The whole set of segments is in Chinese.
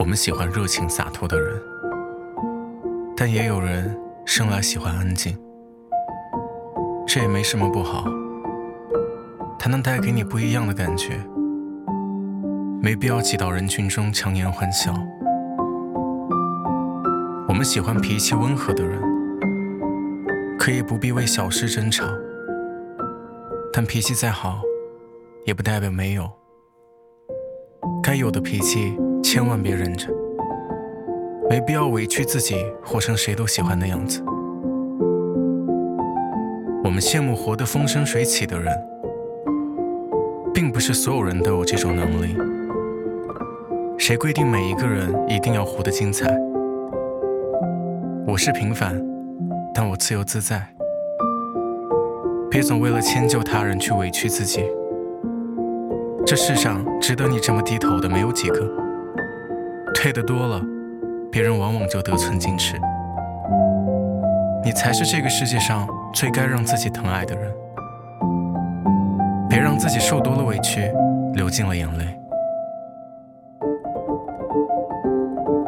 我们喜欢热情洒脱的人，但也有人生来喜欢安静。这也没什么不好，它能带给你不一样的感觉。没必要挤到人群中强颜欢笑。我们喜欢脾气温和的人，可以不必为小事争吵，但脾气再好，也不代表没有。该有的脾气千万别忍着，没必要委屈自己，活成谁都喜欢的样子。我们羡慕活得风生水起的人，并不是所有人都有这种能力。谁规定每一个人一定要活得精彩？我是平凡，但我自由自在。别总为了迁就他人去委屈自己。这世上值得你这么低头的没有几个。退得多了，别人往往就得寸进尺。你才是这个世界上最该让自己疼爱的人。别让自己受多了委屈，流尽了眼泪。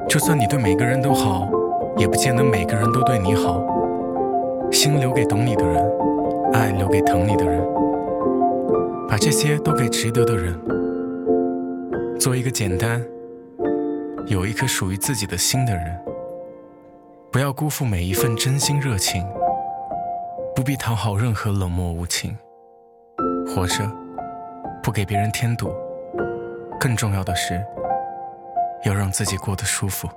就算你对每个人都好，也不见得每个人都对你好。心留给懂你的人，爱留给疼你的人，把这些都给值得的人。做一个简单、有一颗属于自己的心的人。不要辜负每一份真心热情，不必讨好任何冷漠无情。活着，不给别人添堵，更重要的是。要让自己过得舒服。